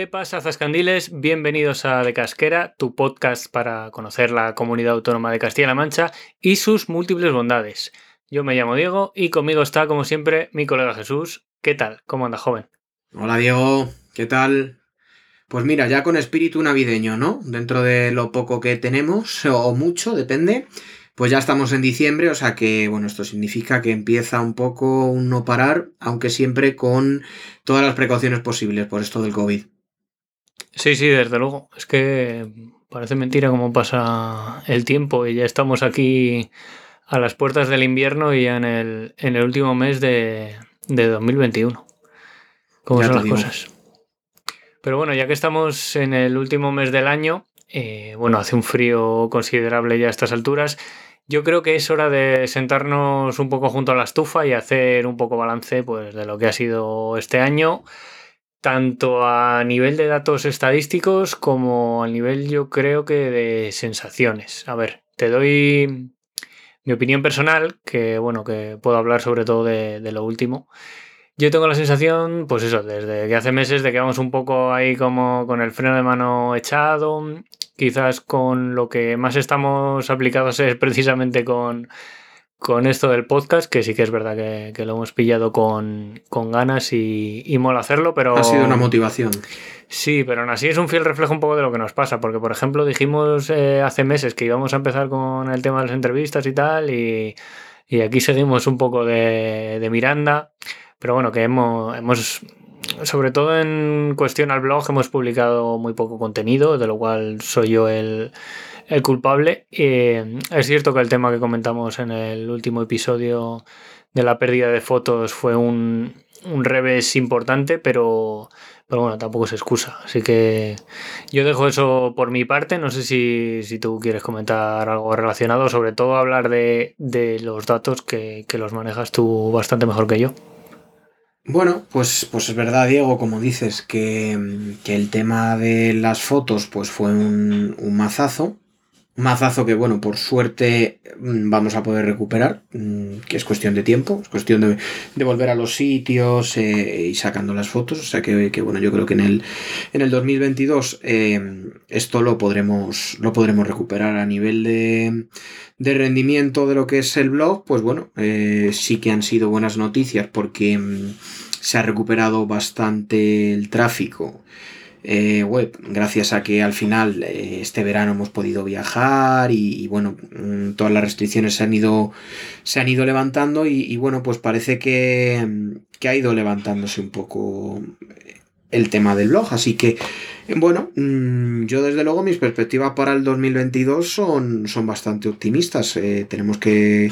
¿Qué pasa, Zascandiles? Bienvenidos a De Casquera, tu podcast para conocer la comunidad autónoma de Castilla-La Mancha y sus múltiples bondades. Yo me llamo Diego y conmigo está, como siempre, mi colega Jesús. ¿Qué tal? ¿Cómo anda, joven? Hola, Diego. ¿Qué tal? Pues mira, ya con espíritu navideño, ¿no? Dentro de lo poco que tenemos, o mucho, depende. Pues ya estamos en diciembre, o sea que, bueno, esto significa que empieza un poco un no parar, aunque siempre con todas las precauciones posibles por esto del COVID. Sí, sí, desde luego. Es que parece mentira cómo pasa el tiempo y ya estamos aquí a las puertas del invierno y ya en el, en el último mes de, de 2021. ¿Cómo Ya son las digo. cosas? Pero bueno, ya que estamos en el último mes del año, eh, bueno, hace un frío considerable ya a estas alturas. Yo creo que es hora de sentarnos un poco junto a la estufa y hacer un poco balance pues, de lo que ha sido este año, tanto a nivel de datos estadísticos como a nivel yo creo que de sensaciones. A ver, te doy mi opinión personal, que bueno, que puedo hablar sobre todo de, lo último. Yo tengo la sensación, pues eso, desde hace meses de que vamos un poco ahí como con el freno de mano echado, quizás con lo que más estamos aplicados es precisamente con, con esto del podcast, que sí que es verdad que, que lo hemos pillado con, con ganas y, y mola hacerlo, pero... Ha sido una motivación. Sí, pero aún así es un fiel reflejo un poco de lo que nos pasa, porque por ejemplo dijimos eh, hace meses que íbamos a empezar con el tema de las entrevistas y tal, y, y aquí seguimos un poco de, de Miranda, pero bueno, que hemos, hemos, sobre todo en cuestión al blog, hemos publicado muy poco contenido, de lo cual soy yo el, el culpable. Eh, es cierto que el tema que comentamos en el último episodio de la pérdida de fotos fue un, un revés importante, pero, pero bueno, tampoco es excusa. Así que yo dejo eso por mi parte. No sé si, si tú quieres comentar algo relacionado, sobre todo hablar de, de los datos que, que los manejas tú bastante mejor que yo. Bueno, pues, pues es verdad, Diego, como dices, que, que el tema de las fotos pues fue un, un mazazo. Un mazazo que, bueno, por suerte mm, vamos a poder recuperar, mm, que es cuestión de tiempo, es cuestión de, volver a los sitios eh, y sacando las fotos. O sea que, que, bueno, yo creo que en el, en el 2022 eh, esto lo podremos, lo podremos recuperar a nivel de, de rendimiento de lo que es el blog. Pues bueno, eh, sí que han sido buenas noticias porque mm, se ha recuperado bastante el tráfico. Eh, web, gracias a que al final eh, este verano hemos podido viajar y, bueno, mm, todas las restricciones se han ido, se han ido levantando y, bueno, pues parece que, mm, que ha ido levantándose un poco el tema del blog, así que bueno, mm, yo desde luego mis perspectivas para el 2022 son, son bastante optimistas, Eh, tenemos que,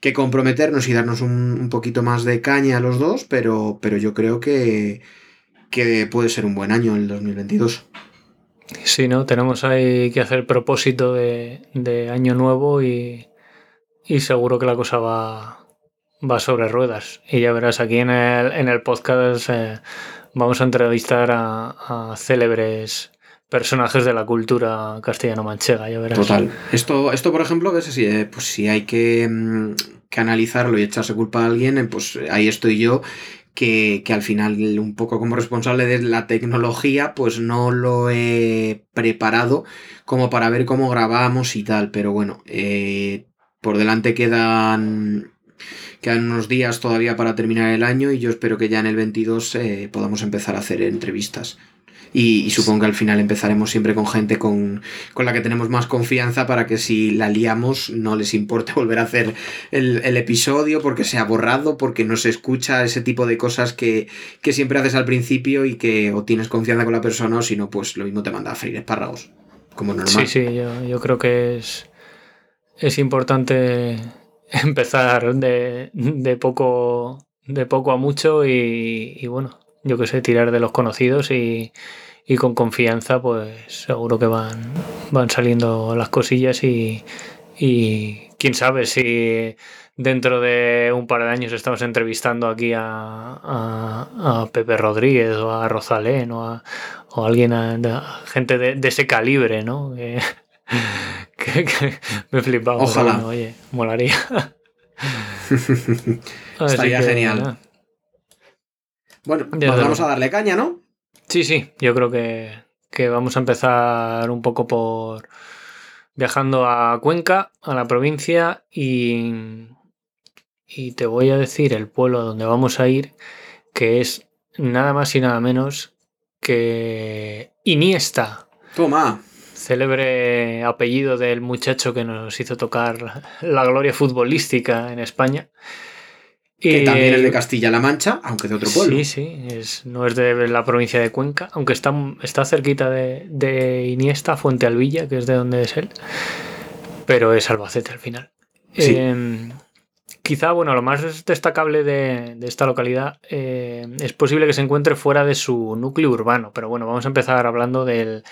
que comprometernos y darnos un, un poquito más de caña a los dos, pero, pero yo creo que, que puede ser un buen año el 2022. Sí, ¿no? Tenemos ahí que hacer propósito de, de año nuevo y, y seguro que la cosa va, va sobre ruedas. Y ya verás, aquí en el, en el podcast eh, vamos a entrevistar a, a célebres personajes de la cultura castellano-manchega, ya verás. Total. Esto, esto por ejemplo, eh, pues si hay que, mm, que analizarlo y echarse culpa a alguien, eh, pues ahí estoy yo que, que, al final, un poco como responsable de la tecnología, pues no lo he preparado como para ver cómo grabamos y tal. Pero bueno, eh, por delante quedan, quedan unos días todavía para terminar el año y yo espero que ya en el 22 eh, podamos empezar a hacer entrevistas. Y, supongo que al final empezaremos siempre con gente con, la que tenemos más confianza para que si la liamos no les importe volver a hacer el, episodio porque se ha borrado, porque no se escucha ese tipo de cosas que, siempre haces al principio y que o tienes confianza con la persona o si no, pues lo mismo te manda a freír espárragos, como normal. Sí, sí, yo, creo que es, es importante empezar de, de, poco, de poco a mucho y bueno, yo que sé, tirar de los conocidos y, con confianza, pues seguro que van, van saliendo las cosillas y, quién sabe si dentro de un par de años estamos entrevistando aquí a, a, Pepe Rodríguez o a Rosalén o a, o alguien, a, gente de, ese calibre, ¿no? Que, me flipaba. Ojalá. oye, molaría. Estaría genial. Bueno, pues vamos a darle caña, ¿no? Sí, sí, yo creo que, vamos a empezar un poco por viajando a Cuenca, a la provincia, y, y te voy a decir el pueblo donde vamos a ir, que es nada más y nada menos que Iniesta. Toma. Célebre apellido del muchacho que nos hizo tocar la gloria futbolística en España. Que también es de Castilla-La Mancha, aunque de otro pueblo. Sí, sí, es, no es de la provincia de Cuenca, aunque está, está cerquita de, Iniesta, Fuente Alvilla, que es de donde es él, pero es Albacete al final. Em, quizá, bueno, lo más destacable de, esta localidad eh, es posible que se encuentre fuera de su núcleo urbano, pero bueno, vamos a empezar hablando del,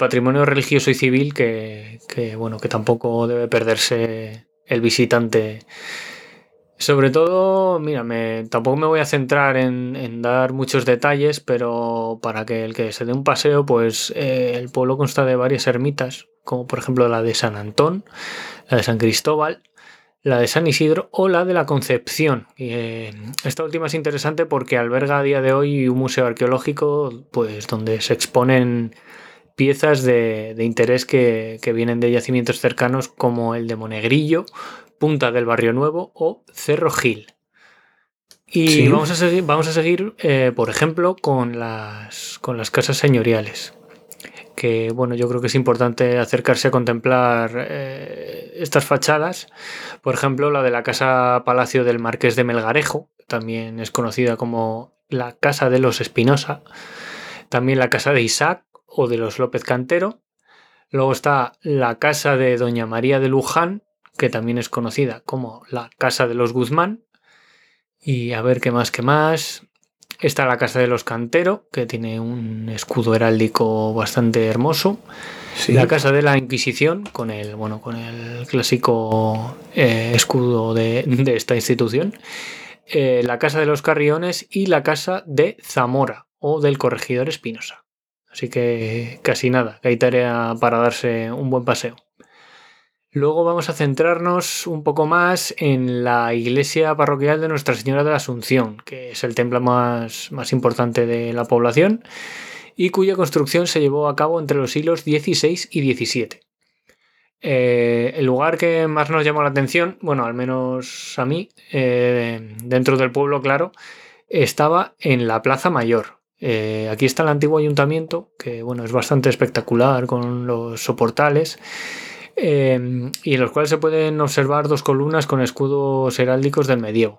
patrimonio religioso y civil que, que, bueno, que tampoco debe perderse el visitante sobre todo, mira, tampoco me voy a centrar en, dar muchos detalles, pero para que el que se dé un paseo, pues eh, el pueblo consta de varias ermitas, como por ejemplo la de San Antón, la de San Cristóbal, la de San Isidro o la de la Concepción. Y, eh, esta última es interesante porque alberga a día de hoy un museo arqueológico, pues donde se exponen piezas de, interés que, que, vienen de yacimientos cercanos como el de Monegrillo Punta del Barrio Nuevo o Cerro Gil. Y vamos a seguir, vamos a seguir eh, por ejemplo, con las, con las casas señoriales. Que bueno, yo creo que es importante acercarse a contemplar eh, estas fachadas. Por ejemplo, la de la Casa Palacio del Marqués de Melgarejo, también es conocida como la Casa de los Espinosa. También la Casa de Isaac o de los López Cantero. Luego está la Casa de Doña María de Luján, que también es conocida como la Casa de los Guzmán. Y a ver qué más, qué más. Está la Casa de los Cantero, que tiene un escudo heráldico bastante hermoso. La Casa de la Inquisición, con el, bueno, con el clásico eh, escudo de, esta institución. Eh, la Casa de los Carriones y la Casa de Zamora o del Corregidor Espinosa. Así que casi nada, que hay tarea para darse un buen paseo. Luego vamos a centrarnos un poco más en la iglesia parroquial de Nuestra Señora de la Asunción, que es el templo más, más importante de la población y cuya construcción se llevó a cabo entre los siglos XVI y XVII. Eh, el lugar que más nos llamó la atención, bueno, al menos a mí, eh, dentro del pueblo, claro, estaba en la Plaza Mayor. Eh, aquí está el antiguo ayuntamiento, que bueno, es bastante espectacular con los soportales Em, y en los cuales se pueden observar dos columnas con escudos heráldicos del medievo.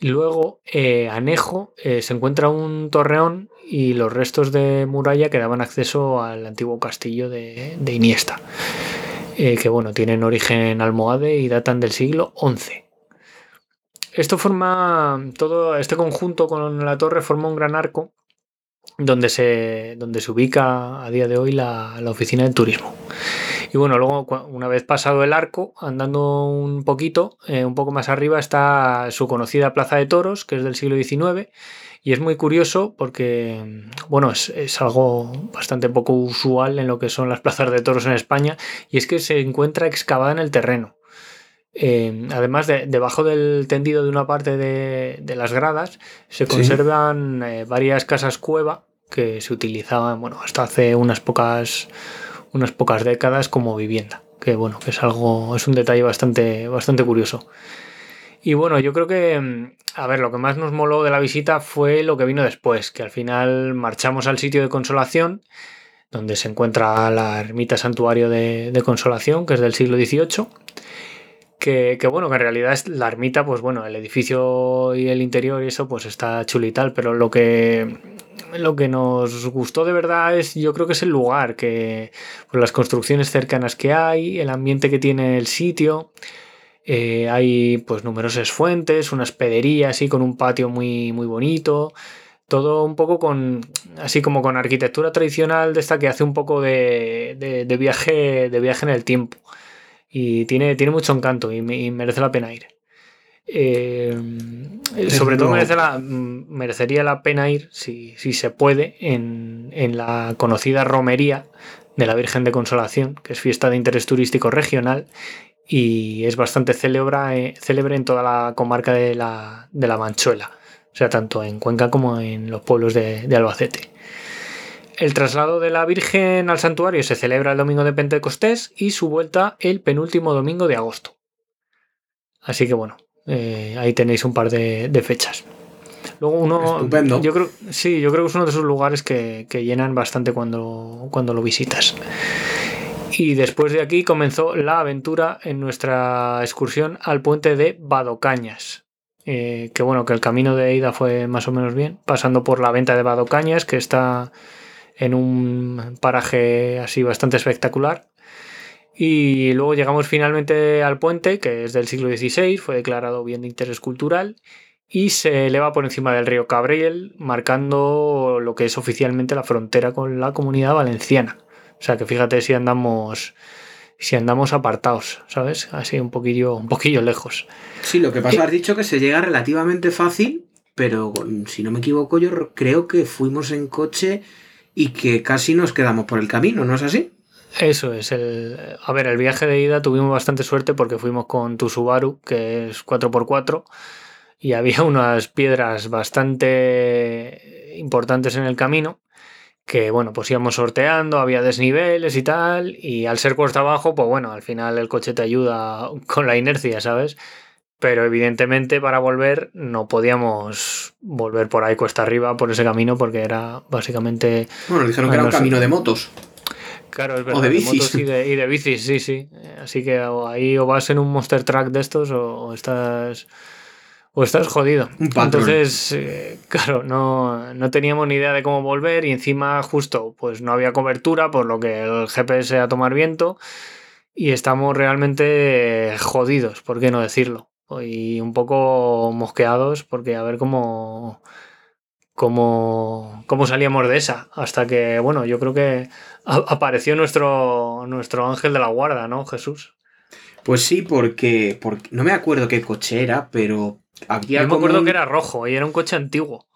Luego, eh, anejo, eh, se encuentra un torreón y los restos de muralla que daban acceso al antiguo castillo de, Iniesta, eh, que bueno, tienen origen almohade y datan del siglo XI. Esto forma, todo este conjunto con la torre forma un gran arco donde se, donde se ubica a día de hoy la oficina de turismo. Y bueno, luego una vez pasado el arco, andando un poquito, eh, un poco más arriba está su conocida Plaza de Toros, que es del siglo XIX. Y es muy curioso porque, bueno, es, algo bastante poco usual en lo que son las plazas de toros en España, y es que se encuentra excavada en el terreno. Eh, además, de, debajo del tendido de una parte de, las gradas se conservan eh, varias casas cueva que se utilizaban, bueno, hasta hace unas pocas unas pocas décadas como vivienda, que bueno, que es algo, es un detalle bastante, bastante curioso. Y bueno, yo creo que, mm, a ver, lo que más nos moló de la visita fue lo que vino después, que al final marchamos al sitio de consolación, donde se encuentra la ermita santuario de, de consolación, que es del siglo XVIII. Que, que, bueno, que en realidad es la ermita, pues bueno, el edificio y el interior y eso, pues está chulo y tal, pero lo que, lo que nos gustó de verdad es, yo creo que es el lugar, que pues las construcciones cercanas que hay, el ambiente que tiene el sitio. Eh, hay pues numerosas fuentes, una hospedería así con un patio muy, muy bonito. Todo un poco con. así como con arquitectura tradicional de esta que hace un poco de, de, viaje. de viaje en el tiempo. Y tiene, tiene mucho encanto y, y merece la pena ir. Eh, sobre todo merece la, merecería la pena ir, si, si se puede, en, en, la conocida romería de la Virgen de Consolación, que es fiesta de interés turístico regional y es bastante célebre, eh, célebre en toda la comarca de la, de la, Manchuela, o sea, tanto en Cuenca como en los pueblos de, de Albacete. El traslado de la Virgen al santuario se celebra el domingo de Pentecostés y su vuelta el penúltimo domingo de agosto. Así que bueno, eh, ahí tenéis un par de, de, fechas. Luego uno. Estupendo. Yo creo, sí, yo creo que es uno de esos lugares que, que llenan bastante cuando, cuando lo visitas. Y después de aquí comenzó la aventura en nuestra excursión al puente de Badocañas. Eh, que bueno, que el camino de ida fue más o menos bien, pasando por la venta de Badocañas, que está en un paraje así bastante espectacular. Y luego llegamos finalmente al puente, que es del siglo XVI, fue declarado bien de interés cultural y se eleva por encima del río Cabriel, marcando lo que es oficialmente la frontera con la comunidad valenciana. O sea que fíjate si andamos si andamos apartados, ¿sabes? Así un poquillo, un poquillo lejos. Sí, lo que pasa, has dicho que se llega relativamente fácil, pero si no me equivoco, yo creo que fuimos en coche y que casi nos quedamos por el camino, ¿no es así? Eso es. El, a ver, el viaje de ida tuvimos bastante suerte porque fuimos con tu Subaru, que es 4x4, y había unas piedras bastante importantes en el camino que bueno, pues íbamos sorteando, había desniveles y tal, y al ser cuesta abajo, pues bueno, al final el coche te ayuda con la inercia, ¿sabes? Pero evidentemente para volver no podíamos volver por ahí cuesta arriba, por ese camino, porque era básicamente... Bueno, dijeron que era un camino de motos. Claro, es verdad. O de bicis. y, de, y de bicis, sí, sí. Así que ahí o vas en un monster track de estos o estás o estás jodido. Entonces, eh, claro, no, no, teníamos ni idea de cómo volver y encima justo pues no había cobertura, por lo que el GPS a tomar viento y estamos realmente jodidos, por qué no decirlo. Y un poco mosqueados porque a ver cómo, cómo, cómo salíamos de esa. Hasta que, bueno, yo creo que apareció nuestro, nuestro ángel de la guarda, ¿no, Jesús? Pues sí, porque, porque no me acuerdo qué coche era, pero yo me acuerdo que era rojo y era un coche antiguo.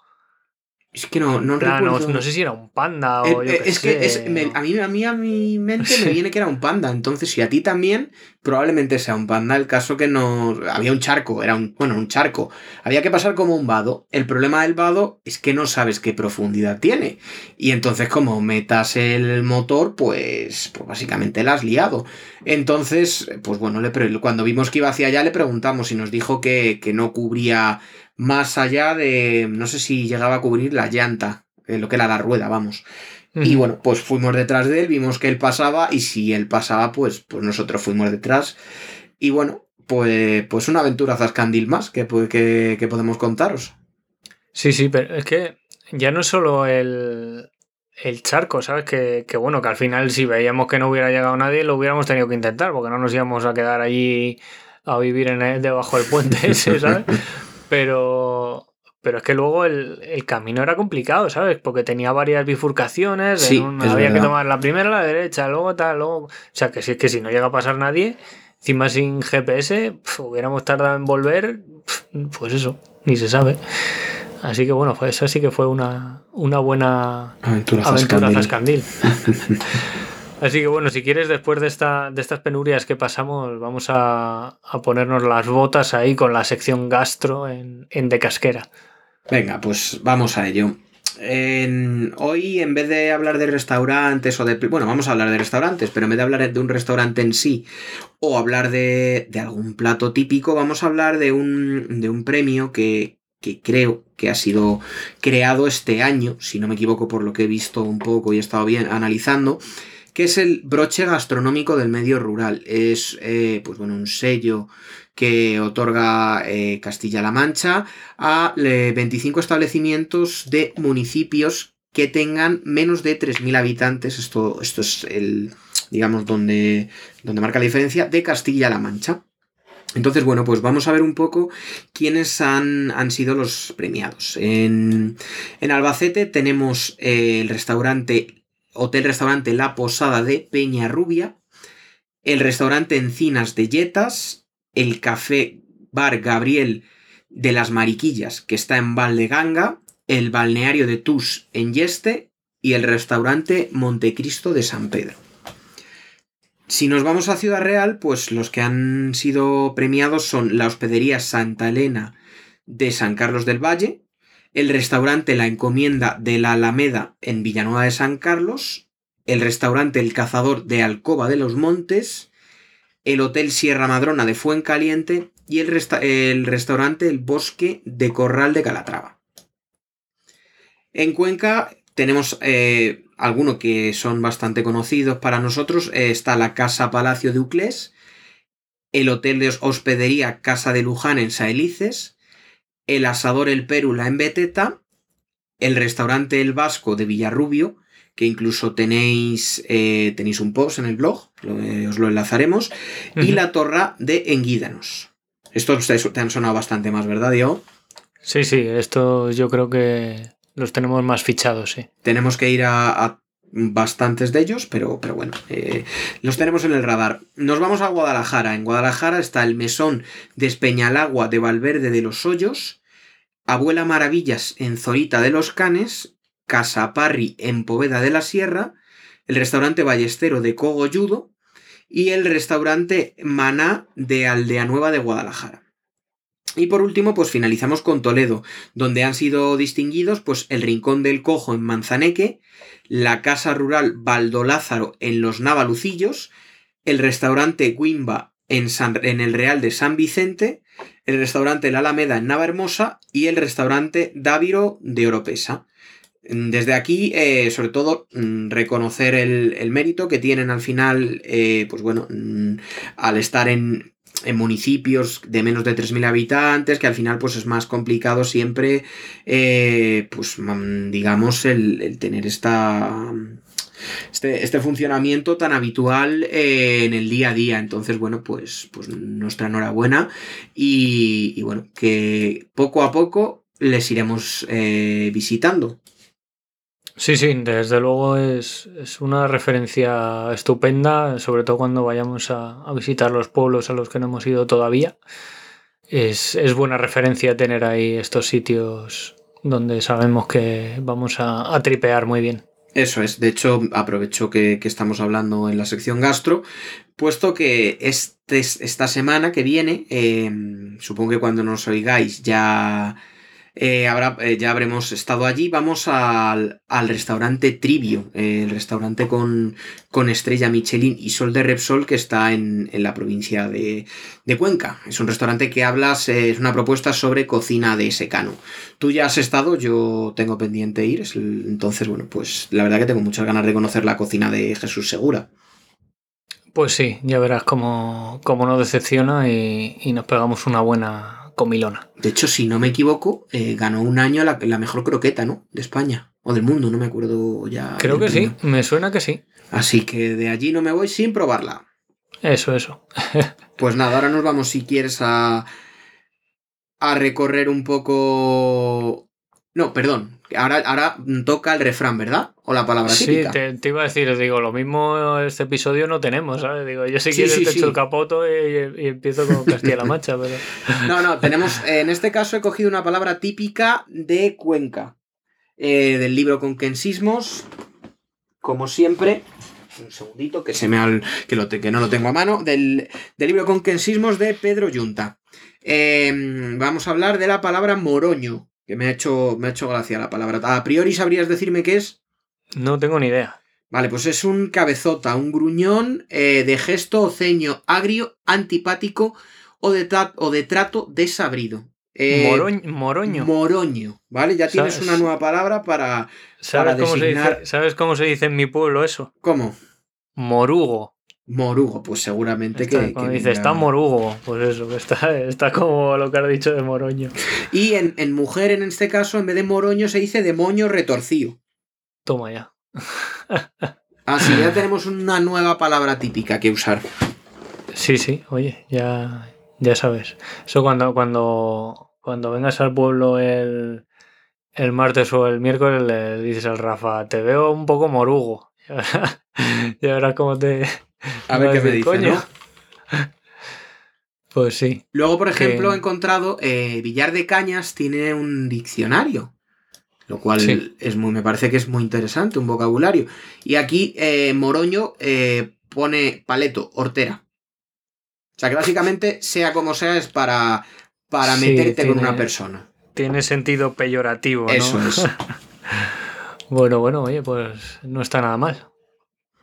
Es que no, no recuerdo. No, sé si era un panda o eh, yo Es que es, a, mí, a mí a mi mente me viene que era un panda. Entonces, si a ti también, probablemente sea un panda. El caso que no. Había un charco, era un. Bueno, un charco. Había que pasar como un vado. El problema del vado es que no sabes qué profundidad tiene. Y entonces, como metas el motor, pues. Pues básicamente la has liado. Entonces, pues bueno, le, cuando vimos que iba hacia allá, le preguntamos y nos dijo que, que no cubría más allá de, no sé si llegaba a cubrir la llanta, eh, lo que era la rueda, vamos. Y bueno, pues fuimos detrás de él, vimos que él pasaba y si él pasaba, pues, pues nosotros fuimos detrás. Y bueno, pues, pues una aventura zascandil más que, que, que podemos contaros. Sí, sí, pero es que ya no es solo el, el charco, ¿sabes? Que, que, bueno, que al final si veíamos que no hubiera llegado nadie, lo hubiéramos tenido que intentar, porque no nos íbamos a quedar allí a vivir en debajo del puente ese, ¿sabes? Pero, pero es que luego el, camino era complicado, ¿sabes? Porque tenía varias bifurcaciones, había que tomar la primera, la derecha, luego tal, luego... O sea, que si es que si no llega a pasar nadie, encima sin GPS, hubiéramos tardado en volver, pues eso, ni se sabe. Así que bueno, pues eso sí que fue una, una buena aventura, aventura zascandil. Así que bueno, si quieres, después de, esta, de estas penurias que pasamos, vamos a, ponernos las botas ahí con la sección gastro en, en De Casquera. Venga, pues vamos a ello. hoy, en vez de hablar de restaurantes o de. Bueno, vamos a hablar de restaurantes, pero en vez de hablar de un restaurante en sí o hablar de, de algún plato típico, vamos a hablar de un, de un premio que, que creo que ha sido creado este año, si no me equivoco por lo que he visto un poco y he estado bien analizando, que es el broche gastronómico del medio rural. Es, eh, pues bueno, un sello que otorga eh, Castilla-La Mancha a 25 establecimientos de municipios que tengan menos de 3.000 habitantes. Esto, esto es el, digamos, donde, donde marca la diferencia de Castilla-La Mancha. Entonces, bueno, pues vamos a ver un poco quiénes han, han sido los premiados. En, en Albacete tenemos eh, el restaurante, hotel-restaurante La Posada de Peña Rubia, el restaurante Encinas de Yetas, el café bar Gabriel de las Mariquillas, que está en Valdeganga, el balneario de Tus en Yeste y el restaurante Montecristo de San Pedro. Si nos vamos a Ciudad Real, pues los que han sido premiados son la hospedería Santa Elena de San Carlos del Valle, el restaurante La Encomienda de la Alameda en Villanueva de San Carlos, el restaurante El Cazador de Alcoba de los Montes, el Hotel Sierra Madrona de Fuencaliente y el, restaurante El Bosque de Corral de Calatrava. En Cuenca tenemos eh, algunos que son bastante conocidos para nosotros. Eh, está la Casa Palacio de Uclés, el Hotel de Hospedería Casa de Luján en Saelices, el Asador El Pérula en Beteta, el Restaurante El Vasco de Villarrubio, que incluso tenéis, eh, tenéis un post en el blog, eh, os lo enlazaremos, y la torre de Enguídanos. Estos te han sonado bastante más, ¿verdad, Diego? Sí, sí, estos yo creo que los tenemos más fichados, sí. Tenemos que ir a, bastantes de ellos, pero, pero bueno, eh, los tenemos en el radar. Nos vamos a Guadalajara. En Guadalajara está el mesón de Espeñalagua de Valverde de los Hoyos, Abuela Maravillas en Zorita de los Canes Casa Parry en Poveda de la Sierra, el restaurante Ballestero de Cogolludo y el restaurante Maná de Aldea Nueva de Guadalajara. Y por último, pues finalizamos con Toledo, donde han sido distinguidos pues el Rincón del Cojo en Manzaneque, la Casa Rural Baldo Lázaro en Los Navalucillos, el restaurante Guimba en, en el Real de San Vicente, el restaurante La Alameda en Navahermosa y el restaurante Dáviro de Oropesa. Desde aquí, eh, sobre todo, mm, reconocer el, mérito que tienen al final, eh, pues bueno, mm, al estar en, municipios de menos de 3.000 habitantes, que al final pues es más complicado siempre, eh, pues mm, digamos, el, tener esta... Este, este, funcionamiento tan habitual en el día a día. Entonces, bueno, pues, pues nuestra enhorabuena y, y bueno, que poco a poco les iremos visitando. Sí, sí, desde luego es, una referencia estupenda, sobre todo cuando vayamos a, visitar los pueblos a los que no hemos ido todavía. Es, buena referencia tener ahí estos sitios donde sabemos que vamos a, tripear muy bien. Eso es, de hecho aprovecho que, estamos hablando en la sección gastro, puesto que este, esta semana que viene, eh, supongo que cuando nos oigáis ya eh, eh, ya habremos estado allí. Vamos al, restaurante Trivio, eh, el restaurante con, con, estrella Michelin y sol de Repsol que está en, la provincia de, Cuenca. Es un restaurante que hablas, es una propuesta sobre cocina de secano. Tú ya has estado, yo tengo pendiente ir, entonces, bueno, pues la verdad que tengo muchas ganas de conocer la cocina de Jesús Segura. Pues sí, ya verás cómo, cómo nos decepciona y nos pegamos una buena comilona. De hecho, si no me equivoco, eh, ganó un año la, mejor croqueta, ¿no? De España. O del mundo, no me acuerdo ya. Creo que sí, me suena que sí. Así que de allí no me voy sin probarla. Eso, eso. pues nada, ahora nos vamos, si quieres, a, a recorrer un poco. No, perdón, Ahora, ahora toca el refrán, ¿verdad? O la palabra sí, te, iba a decir, digo, lo mismo este episodio no tenemos, ¿sabes? Digo, yo si quieres te echo el capoto y, empiezo con Castilla-La Mancha, pero... No, no, tenemos, en este caso he cogido una palabra típica de Cuenca, eh, del libro Conquensismos, como siempre, un segundito que se me que, lo que no lo tengo a mano, del, del libro Conquensismos de Pedro Yunta. Em, vamos a hablar de la palabra moroño. Que me ha hecho, me ha hecho gracia la palabra. A priori sabrías decirme qué es. No tengo ni idea. Vale, pues es un cabezota, un gruñón eh, de gesto o ceño agrio, antipático o de, o de trato desabrido. Eh, moroño. Moroño, ¿vale? Ya tienes una nueva palabra para, ¿sabes, cómo se dice, ¿Sabes cómo se dice en mi pueblo eso? ¿Cómo? Morugo. Morugo, pues seguramente que, dice, está morugo, pues eso, está, está como lo que has dicho de moroño. Y en, en, mujer, en este caso, en vez de moroño, se dice demonio retorcido. Toma ya. Así ya tenemos una nueva palabra típica que usar. Sí, sí, oye, ya, ya sabes. Eso cuando, cuando, cuando vengas al pueblo el, el martes o el miércoles le dices al Rafa, te veo un poco morugo. Y ahora cómo te. A ver qué me dice, ¿no? Pues sí. Luego, por ejemplo, he encontrado eh, Villar de Cañas tiene un diccionario. Lo cual es muy, me parece que es muy interesante, un vocabulario. Y aquí eh, Moroño eh, pone paleto, hortera. O sea que básicamente, sea como sea, es para, para meterte con una persona. Tiene sentido peyorativo, ¿no? Eso es. bueno, bueno, oye, pues no está nada mal.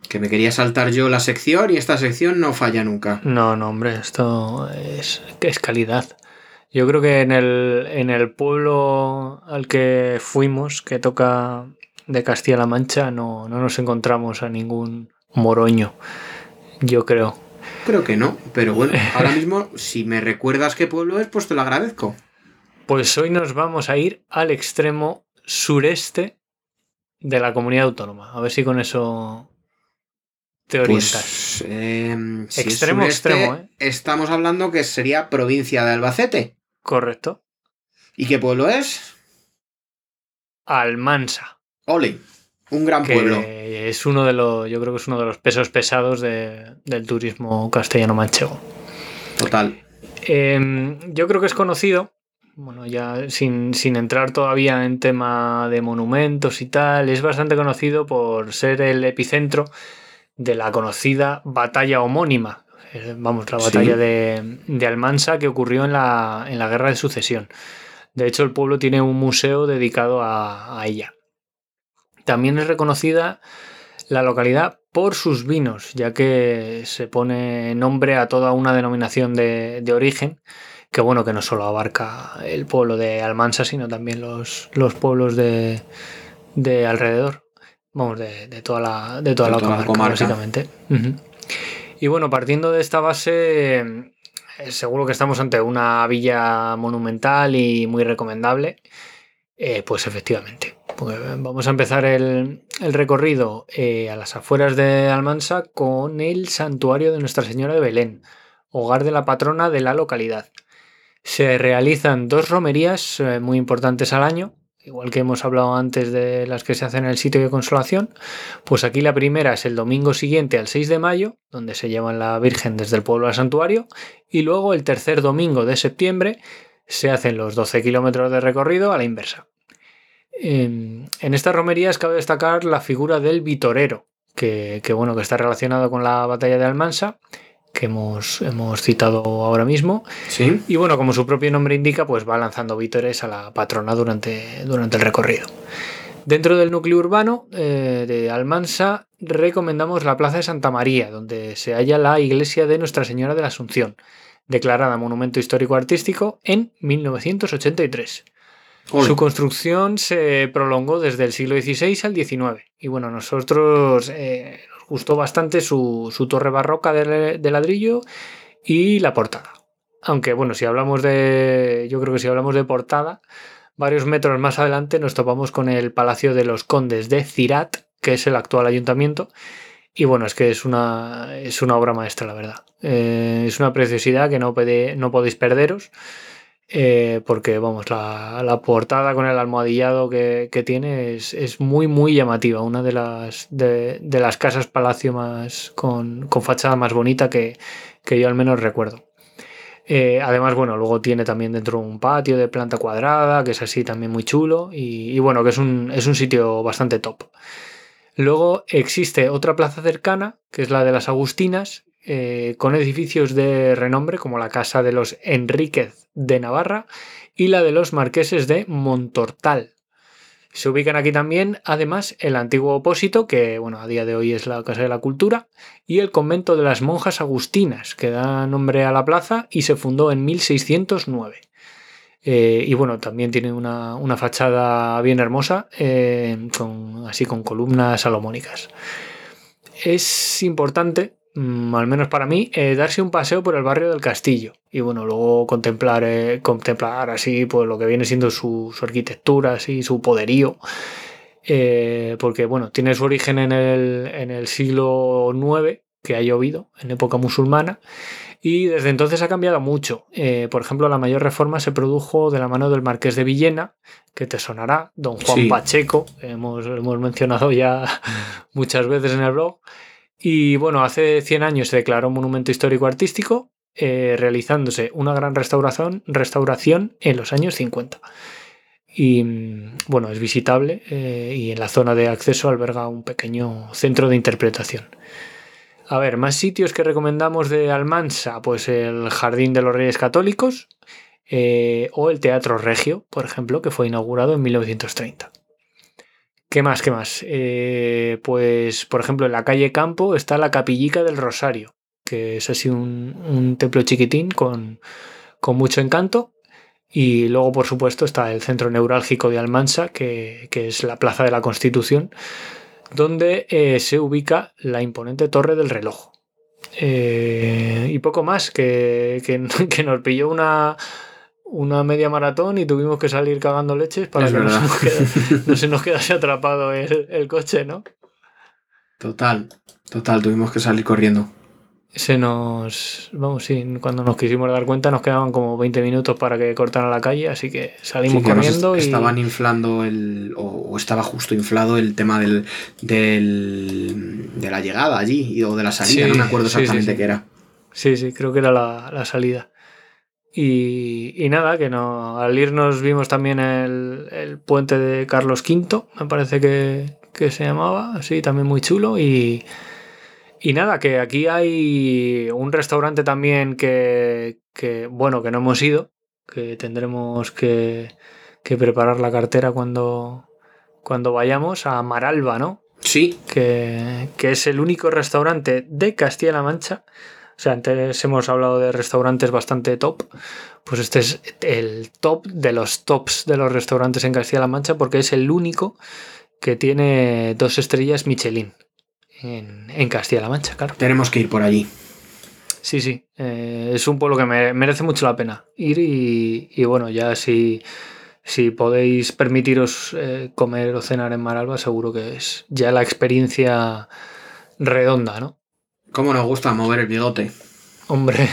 Que me quería saltar yo la sección y esta sección no falla nunca. No, no, hombre, esto es, es calidad. Yo creo que en el, en el pueblo al que fuimos, que toca de Castilla-La Mancha, no, no nos encontramos a ningún moroño. Yo creo. Creo que no, pero bueno, ahora mismo, si me recuerdas qué pueblo es, pues te lo agradezco. Pues hoy nos vamos a ir al extremo sureste de la comunidad autónoma. A ver si con eso te pues, orientas. Em, extremo, extremo, ¿eh? Estamos hablando que sería provincia de Albacete. Correcto. ¿Y qué pueblo es? Almansa. Ole, un gran pueblo. Es uno de los, yo creo que es uno de los pesos pesados del turismo castellano manchego. Total. Em, yo creo que es conocido, bueno, ya sin, sin, entrar todavía en tema de monumentos y tal, es bastante conocido por ser el epicentro de la conocida batalla homónima, eh, vamos, la batalla de, Almansa que ocurrió en la, en la, Guerra de Sucesión. De hecho, el pueblo tiene un museo dedicado a, ella. También es reconocida la localidad por sus vinos, ya que se pone nombre a toda una denominación de, origen, que bueno, que no solo abarca el pueblo de Almansa, sino también los, los pueblos de, de alrededor vamos, de, toda la, de toda, la, comarca, básicamente. Y bueno, partiendo de esta base, eh, seguro que estamos ante una villa monumental y muy recomendable. Eh, pues efectivamente. Pues vamos a empezar el, recorrido eh, a las afueras de Almansa con el santuario de Nuestra Señora de Belén, hogar de la patrona de la localidad. Se realizan dos romerías muy importantes al año, igual que hemos hablado antes de las que se hacen en el sitio de consolación, pues aquí la primera es el domingo siguiente al 6 de mayo, donde se llevan la Virgen desde el pueblo al santuario, y luego el tercer domingo de septiembre se hacen los 12 kilómetros de recorrido a la inversa. En, estas romerías cabe destacar la figura del vitorero, que, bueno, que está relacionado con la batalla de Almansa que hemos, hemos citado ahora mismo. Sí. Y bueno, como su propio nombre indica, pues va lanzando vítores a la patrona durante, durante el recorrido. Dentro del núcleo urbano eh, de Almansa recomendamos la Plaza de Santa María, donde se halla la iglesia de Nuestra Señora de la Asunción, declarada Monumento Histórico Artístico en 1983. Su construcción se prolongó desde el siglo XVI al XIX. Y bueno, nosotros eh, gustó bastante su, torre barroca de, ladrillo y la portada. Aunque bueno, si hablamos de. Yo creo que si hablamos de portada, varios metros más adelante nos topamos con el Palacio de los Condes de Cirat, que es el actual ayuntamiento. Y bueno, es que es una, es una obra maestra, la verdad. Eh, es una preciosidad que no, no podéis perderos. Eh, porque vamos, la, portada con el almohadillado que, tiene es, muy, muy llamativa. Una de las, de, las casas palacio más con, fachada más bonita que, yo al menos recuerdo. Eh, además, bueno, luego tiene también dentro un patio de planta cuadrada, que es así también muy chulo, y, bueno, que es un, es un sitio bastante top. Luego existe otra plaza cercana, que es la de las Agustinas, eh, con edificios de renombre como la casa de los Enríquez de Navarra y la de los marqueses de Montortal. Se ubican aquí también, además, el antiguo opósito, que bueno, a día de hoy es la Casa de la Cultura, y el convento de las monjas agustinas, que da nombre a la plaza y se fundó en 1609. Eh, y bueno, también tiene una, fachada bien hermosa, eh, así con columnas salomónicas. Es importante Mm, al menos para mí, eh, darse un paseo por el barrio del castillo y bueno, luego contemplar, eh, contemplar así pues lo que viene siendo su, arquitectura, así, su poderío. Eh, porque bueno, tiene su origen en el, en el siglo IX, que ha llovido, en época musulmana, y desde entonces ha cambiado mucho. por ejemplo, la mayor reforma se produjo de la mano del marqués de Villena, que te sonará, don Juan Pacheco, hemos, hemos mencionado ya muchas veces en el blog. Y bueno, hace 100 años se declaró monumento histórico artístico, eh, realizándose una gran restauración, restauración en los años 50. Y mm, bueno, es visitable eh, y en la zona de acceso alberga un pequeño centro de interpretación. A ver, más sitios que recomendamos de Almansa, pues el Jardín de los Reyes Católicos eh, o el Teatro Regio, por ejemplo, que fue inaugurado en 1930. ¿Qué más? ¿Qué más? Eh, pues, por ejemplo, en la calle Campo está la Capillica del Rosario, que es así un, templo chiquitín con, mucho encanto. Y luego, por supuesto, está el centro neurálgico de Almansa, que, es la Plaza de la Constitución, donde eh, se ubica la imponente Torre del Reloj. Eh, y poco más, que, que nos pilló una, una media maratón y tuvimos que salir cagando leches para que no se, nos quedase atrapado el, coche, ¿no? Total, total, tuvimos que salir corriendo. Se nos. Vamos, sí, cuando nos quisimos dar cuenta nos quedaban como 20 minutos para que cortaran la calle, así que salimos corriendo. y... Estaban inflando el. O, estaba justo inflado el tema del, del. de la llegada allí, o de la salida, no me acuerdo exactamente qué era. Sí, sí, creo que era la, la salida. Y, nada, que no, al irnos vimos también el, puente de Carlos V, me parece que, se llamaba, así también muy chulo. Y, nada, que aquí hay un restaurante también que, bueno, que no hemos ido, que tendremos que, preparar la cartera cuando, cuando vayamos a Maralba, ¿no? Sí. Que, que es el único restaurante de Castilla-La Mancha o sea, antes hemos hablado de restaurantes bastante top. Pues este es el top de los tops de los restaurantes en Castilla-La Mancha porque es el único que tiene dos estrellas Michelin en, Castilla-La Mancha, claro. Tenemos que ir por allí. Sí, sí. Eh, es un pueblo que me, merece mucho la pena ir y, bueno, ya si, si podéis permitiros eh, comer o cenar en Maralba, seguro que es ya la experiencia redonda, ¿no? ¿Cómo nos gusta mover el bigote? Hombre,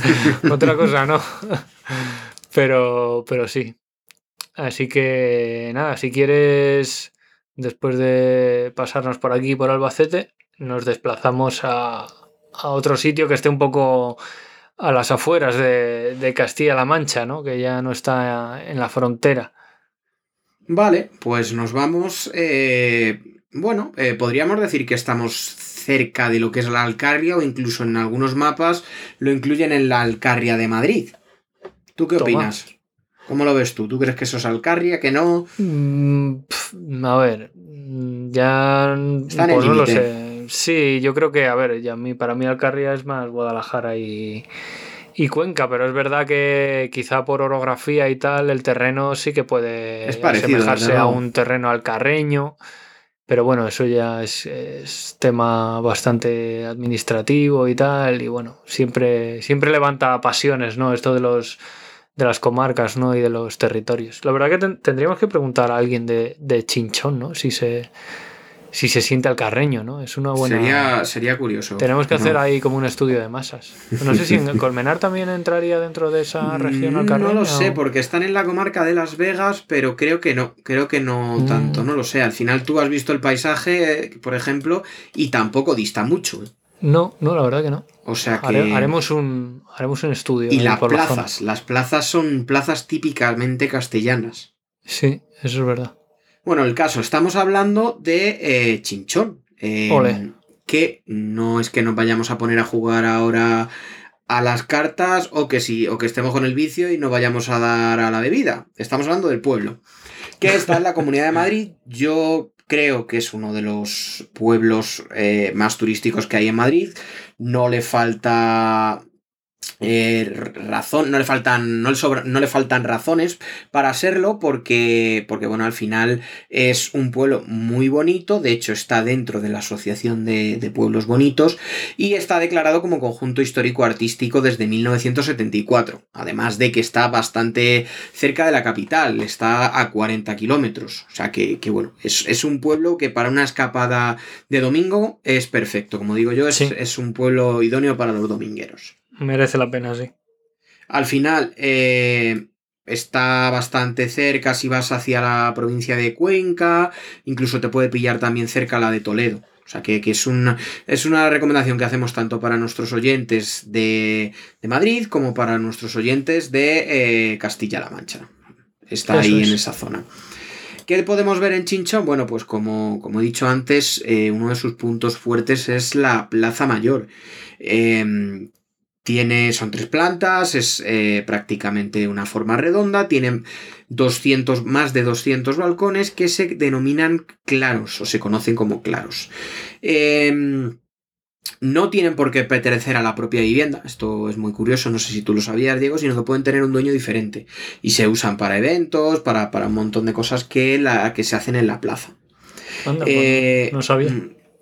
otra cosa no. pero, pero sí. Así que nada, si quieres, después de pasarnos por aquí, por Albacete, nos desplazamos a, otro sitio que esté un poco a las afueras de, Castilla-La Mancha, ¿no? Que ya no está en la frontera. Vale, pues nos vamos. Eh, bueno, eh, podríamos decir que estamos cerca de lo que es la Alcarria o incluso en algunos mapas lo incluyen en la Alcarria de Madrid. ¿Tú qué opinas? ¿Cómo lo ves tú? ¿Tú crees que eso es Alcarria, que no? Mm, a ver, ya Está pues no lo sé. Sí, yo creo que, a ver, ya mí, para mí Alcarria es más Guadalajara y, y Cuenca, pero es verdad que quizá por orografía y tal, el terreno sí que puede asemejarse a un terreno alcarreño. Pero bueno, eso ya es, tema bastante administrativo y tal. Y bueno, siempre, siempre levanta pasiones, ¿no? Esto de los de las comarcas, ¿no? Y de los territorios. La verdad que tendríamos que preguntar a alguien de, de Chinchón, ¿no? Si se, si se siente al carreño, ¿no? Es una buena. Sería, sería curioso. Tenemos que hacer ahí como un estudio de masas. No sé si en Colmenar también entraría dentro de esa región al carreño. No lo sé, porque están en la comarca de Las Vegas, pero creo que no. Creo que no mm. tanto, no lo sé. Al final tú has visto el paisaje, por ejemplo, y tampoco dista mucho. ¿eh? No, no, la verdad que no. O sea que. haremos, un, haremos un estudio. Y las plazas. las plazas son plazas típicamente castellanas. Sí, eso es verdad. Bueno, el caso, estamos hablando de eh, Chinchón. Eh, que no es que nos vayamos a poner a jugar ahora a las cartas o que sí, o que estemos con el vicio y no vayamos a dar a la bebida. Estamos hablando del pueblo. Que está en la Comunidad de Madrid. Yo creo que es uno de los pueblos eh, más turísticos que hay en Madrid. No le falta eh, razón, no le faltan, no le, no le faltan razones para serlo porque, porque, bueno, al final es un pueblo muy bonito, de hecho está dentro de la Asociación de, de Pueblos Bonitos y está declarado como conjunto histórico-artístico desde 1974, además de que está bastante cerca de la capital, está a 40 kilómetros, o sea que, que bueno, es, es, un pueblo que para una escapada de domingo es perfecto, como digo yo, es, sí. es un pueblo idóneo para los domingueros. Merece la pena, sí. Al final, eh, está bastante cerca si vas hacia la provincia de Cuenca, incluso te puede pillar también cerca la de Toledo. O sea que, que es, una, es una recomendación que hacemos tanto para nuestros oyentes de, de Madrid como para nuestros oyentes de eh, Castilla-La Mancha. Está Eso ahí es. en esa zona. ¿Qué podemos ver en Chinchón? Bueno, pues como, como he dicho antes, eh, uno de sus puntos fuertes es la Plaza Mayor. Eh, tiene, son tres plantas, es eh, prácticamente una forma redonda, tiene 200, más de 200 balcones que se denominan claros o se conocen como claros. Eh, no tienen por qué pertenecer a la propia vivienda. Esto es muy curioso, no sé si tú lo sabías, Diego, sino que pueden tener un dueño diferente. Y se usan para eventos, para, para un montón de cosas que, la, que se hacen en la plaza. Anda, eh, no sabía.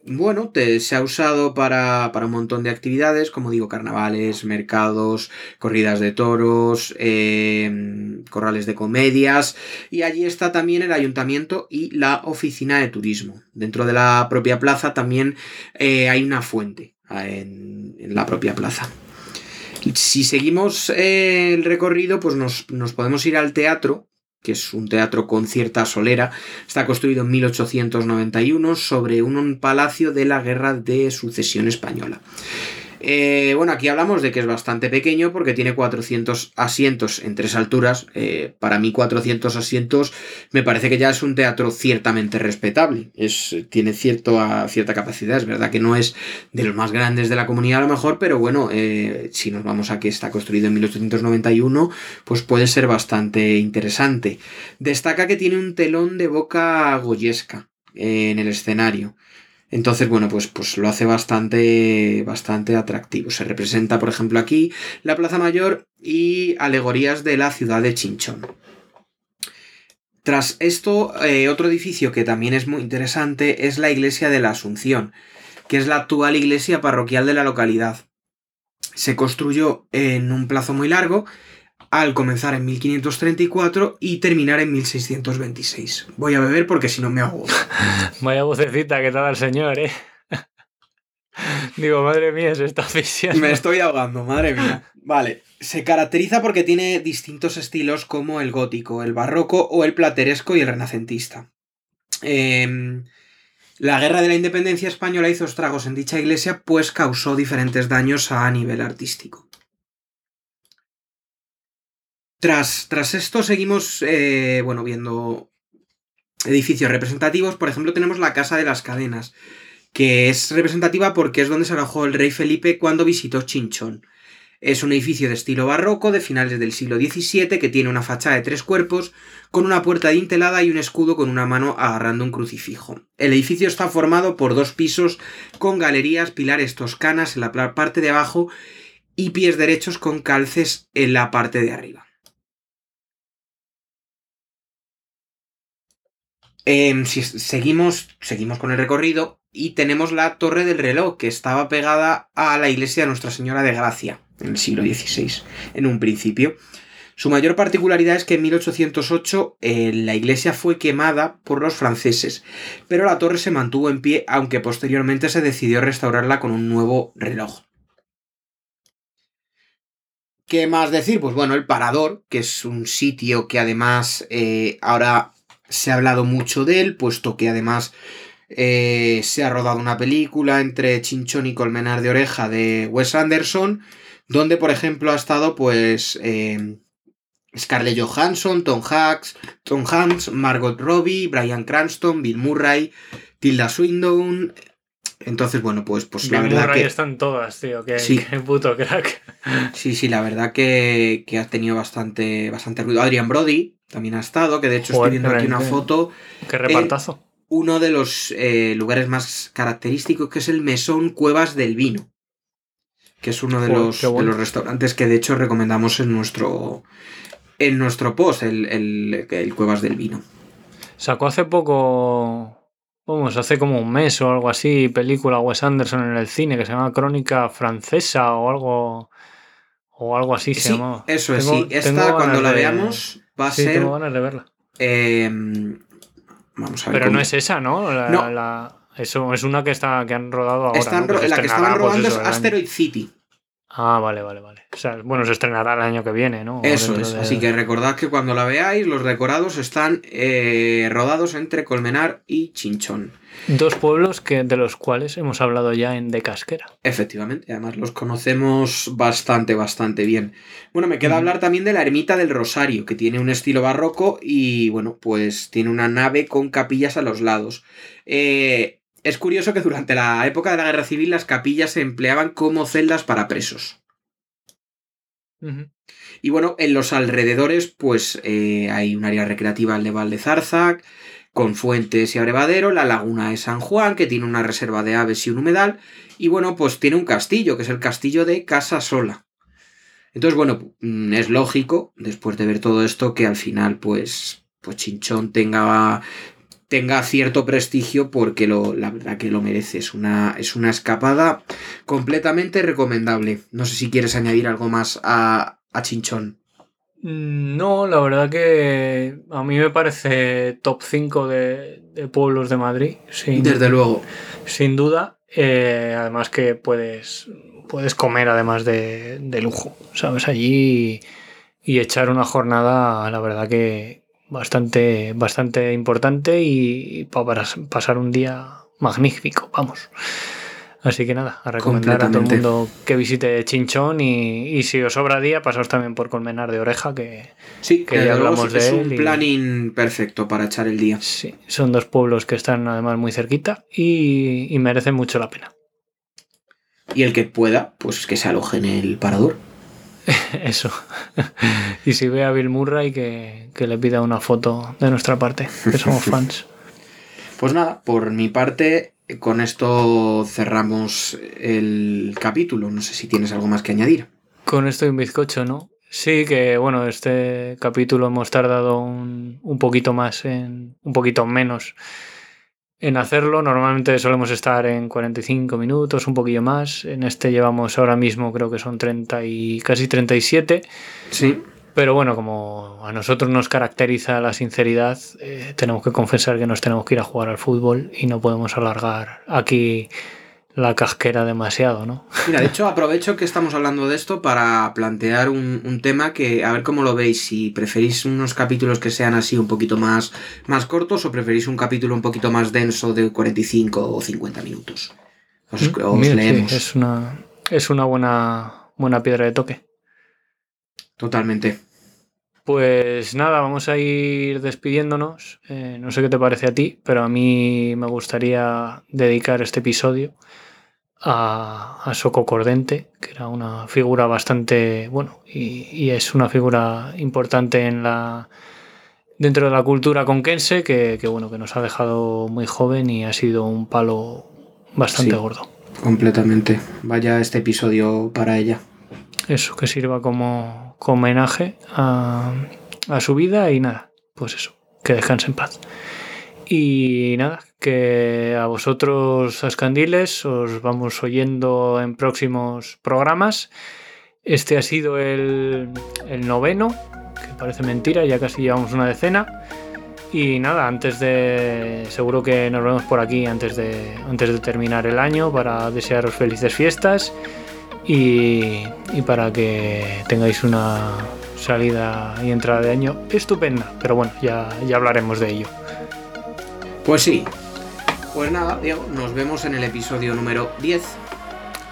Bueno, te, se ha usado para, para, un montón de actividades, como digo, carnavales, mercados, corridas de toros, eh, corrales de comedias, y allí está también el ayuntamiento y la oficina de turismo. Dentro de la propia plaza también eh, hay una fuente en, en, la propia plaza. Si seguimos eh, el recorrido, pues nos, nos podemos ir al teatro, que es un teatro con cierta solera, está construido en 1891 sobre un palacio de la Guerra de Sucesión Española. Eh, bueno, aquí hablamos de que es bastante pequeño porque tiene 400 asientos en tres alturas. Eh, para mí 400 asientos me parece que ya es un teatro ciertamente respetable. Es, tiene cierto, a, cierta capacidad. Es verdad que no es de los más grandes de la comunidad a lo mejor, pero bueno, eh, si nos vamos a que está construido en 1891, pues puede ser bastante interesante. Destaca que tiene un telón de boca goyesca en el escenario. Entonces, bueno, pues, pues lo hace bastante, bastante atractivo. Se representa, por ejemplo, aquí la Plaza Mayor y alegorías de la ciudad de Chinchón. Tras esto, eh, otro edificio que también es muy interesante es la iglesia de la Asunción, que es la actual iglesia parroquial de la localidad. Se construyó en un plazo muy largo al comenzar en 1534 y terminar en 1626. Voy a beber porque si no me ahogo. Vaya vocecita que te da el señor, ¿eh? Digo, madre mía, se está asfixiando. Me estoy ahogando, madre mía. Vale, se caracteriza porque tiene distintos estilos como el gótico, el barroco o el plateresco y el renacentista. Eh, la guerra de la independencia española hizo estragos en dicha iglesia, pues causó diferentes daños a nivel artístico. Tras, tras esto seguimos, eh, bueno, viendo edificios representativos. Por ejemplo, tenemos la Casa de las Cadenas, que es representativa porque es donde se alojó el rey Felipe cuando visitó Chinchón. Es un edificio de estilo barroco de finales del siglo XVII que tiene una fachada de tres cuerpos, con una puerta dintelada y un escudo con una mano agarrando un crucifijo. El edificio está formado por dos pisos con galerías, pilares toscanas en la parte de abajo y pies derechos con calces en la parte de arriba. Eh, si seguimos, seguimos con el recorrido y tenemos la torre del reloj que estaba pegada a la iglesia de Nuestra Señora de Gracia en el siglo XVI, en un principio. Su mayor particularidad es que en 1808 eh, la iglesia fue quemada por los franceses, pero la torre se mantuvo en pie, aunque posteriormente se decidió restaurarla con un nuevo reloj. ¿Qué más decir? Pues bueno, el Parador, que es un sitio que además eh, ahora se ha hablado mucho de él, puesto que además eh, se ha rodado una película entre Chinchón y Colmenar de Oreja de Wes Anderson, donde por ejemplo ha estado pues eh, Scarlett Johansson, Tom Hanks, Tom Hanks, Margot Robbie, Brian Cranston, Bill Murray, Tilda Swinton, Entonces, bueno, pues, pues la verdad Murray que... están todas, tío. Qué, Sí. puto crack. Sí, sí, la verdad que, que ha tenido bastante, bastante ruido. Adrian Brody también ha estado, que de hecho Joder, estoy viendo aquí una foto. Qué repartazo. Uno de los eh, lugares más característicos que es el Mesón Cuevas del Vino. Que es uno de, Joder, los, bueno. de los restaurantes que de hecho recomendamos en nuestro, en nuestro post, el, el- el Cuevas del Vino. Sacó hace poco. Vamos, hace como un mes o algo así, película Wes Anderson en el cine que se llama Crónica Francesa o algo. O algo así se llamaba. eso es, Tengo- sí. Esta, cuando la de- veamos, va a Sí, ser. tengo ganas de verla. eh, vamos a ver. Pero cómo- no es esa, ¿no? La- No. la- eso es una que está que han rodado ahora. Están ¿no? Que ro- se la que estaban pues, rodando eso, es Asteroid City. Ah, vale, vale, vale. O sea, bueno, se estrenará el año que viene, ¿no? Eso es. de- Así que recordad que cuando la veáis, los decorados están eh, rodados entre Colmenar y Chinchón. Dos pueblos que, de los cuales hemos hablado ya en De Casquera. Efectivamente, además los conocemos bastante, bastante bien. Bueno, me queda hablar también de la Ermita del Rosario, que tiene un estilo barroco y, bueno, pues tiene una nave con capillas a los lados. Eh, es curioso que durante la época de la Guerra Civil las capillas se empleaban como celdas para presos. Y bueno, en los alrededores, pues eh, hay un área recreativa al de Val de Zarzac, con fuentes y abrevadero, la laguna de San Juan, que tiene una reserva de aves y un humedal, y bueno, pues tiene un castillo, que es el castillo de Casa Sola. Entonces, bueno, mm, es lógico, después de ver todo esto, que al final, pues, pues Chinchón tenga, tenga cierto prestigio porque lo, la verdad que lo merece. Es una, es una escapada completamente recomendable. No sé si quieres añadir algo más a, a Chinchón. Mm, No, la verdad que a mí me parece top 5 de, de pueblos de Madrid, sin, Desde luego. sin duda. Eh, además que puedes, puedes comer además de, de lujo, ¿sabes? Allí y, y echar una jornada, la verdad que bastante, bastante importante y, para pasar un día magnífico, vamos. Así que nada, a recomendar a todo el mundo que visite Chinchón y, y si os sobra día, pasaos también por Colmenar de Oreja, que Sí, que ya hablamos es de un él y- planning perfecto para echar el día. sí, son dos pueblos que están además muy cerquita y, y merecen mucho la pena. Y el que pueda, pues que se aloje en el parador. Eso. y si ve a Bill Murray, que, que le pida una foto de nuestra parte, que somos fans. Pues nada, por mi parte, con esto cerramos el capítulo. No sé si tienes algo más que añadir. Con esto y un bizcocho, ¿no? Sí, que bueno, este capítulo hemos tardado un, un poquito más en. un poquito menos en hacerlo. Normalmente solemos estar en 45 minutos, un poquillo más. En este llevamos ahora mismo, creo que son 30 y casi 37. Sí, Pero bueno, como a nosotros nos caracteriza la sinceridad, eh, tenemos que confesar que nos tenemos que ir a jugar al fútbol y no podemos alargar aquí la casquera demasiado, ¿no? Mira, de hecho, aprovecho que estamos hablando de esto para plantear un, un tema que, a ver cómo lo veis, si preferís unos capítulos que sean así un poquito más, más cortos o preferís un capítulo un poquito más denso de 45 o 50 minutos. Os, os Mira, sí, leemos. es una, es una buena, buena piedra de toque. Totalmente. Pues nada, vamos a ir despidiéndonos. Eh, no sé qué te parece a ti, pero a mí me gustaría dedicar este episodio a, a Soco Cordente, que era una figura bastante, bueno, y, y es una figura importante en la dentro de la cultura conquense, que, que, bueno, que nos ha dejado muy joven y ha sido un palo bastante Sí. gordo. Completamente. Vaya este episodio para ella. Eso, que sirva como, homenaje a, a su vida y nada, pues eso, que descanse en paz. Y nada, que a vosotros, Ascandiles, os vamos oyendo en próximos programas. Este ha sido el, el noveno, que parece mentira, ya casi llevamos una decena. Y nada, antes de. Seguro que nos vemos por aquí antes de, antes de terminar el año para desearos felices fiestas y, y para que tengáis una salida y entrada de año estupenda. Pero bueno, ya, ya hablaremos de ello. Pues sí. Pues nada, Diego, nos vemos en el episodio número 10.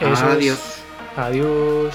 Eso es. Adiós. Adiós.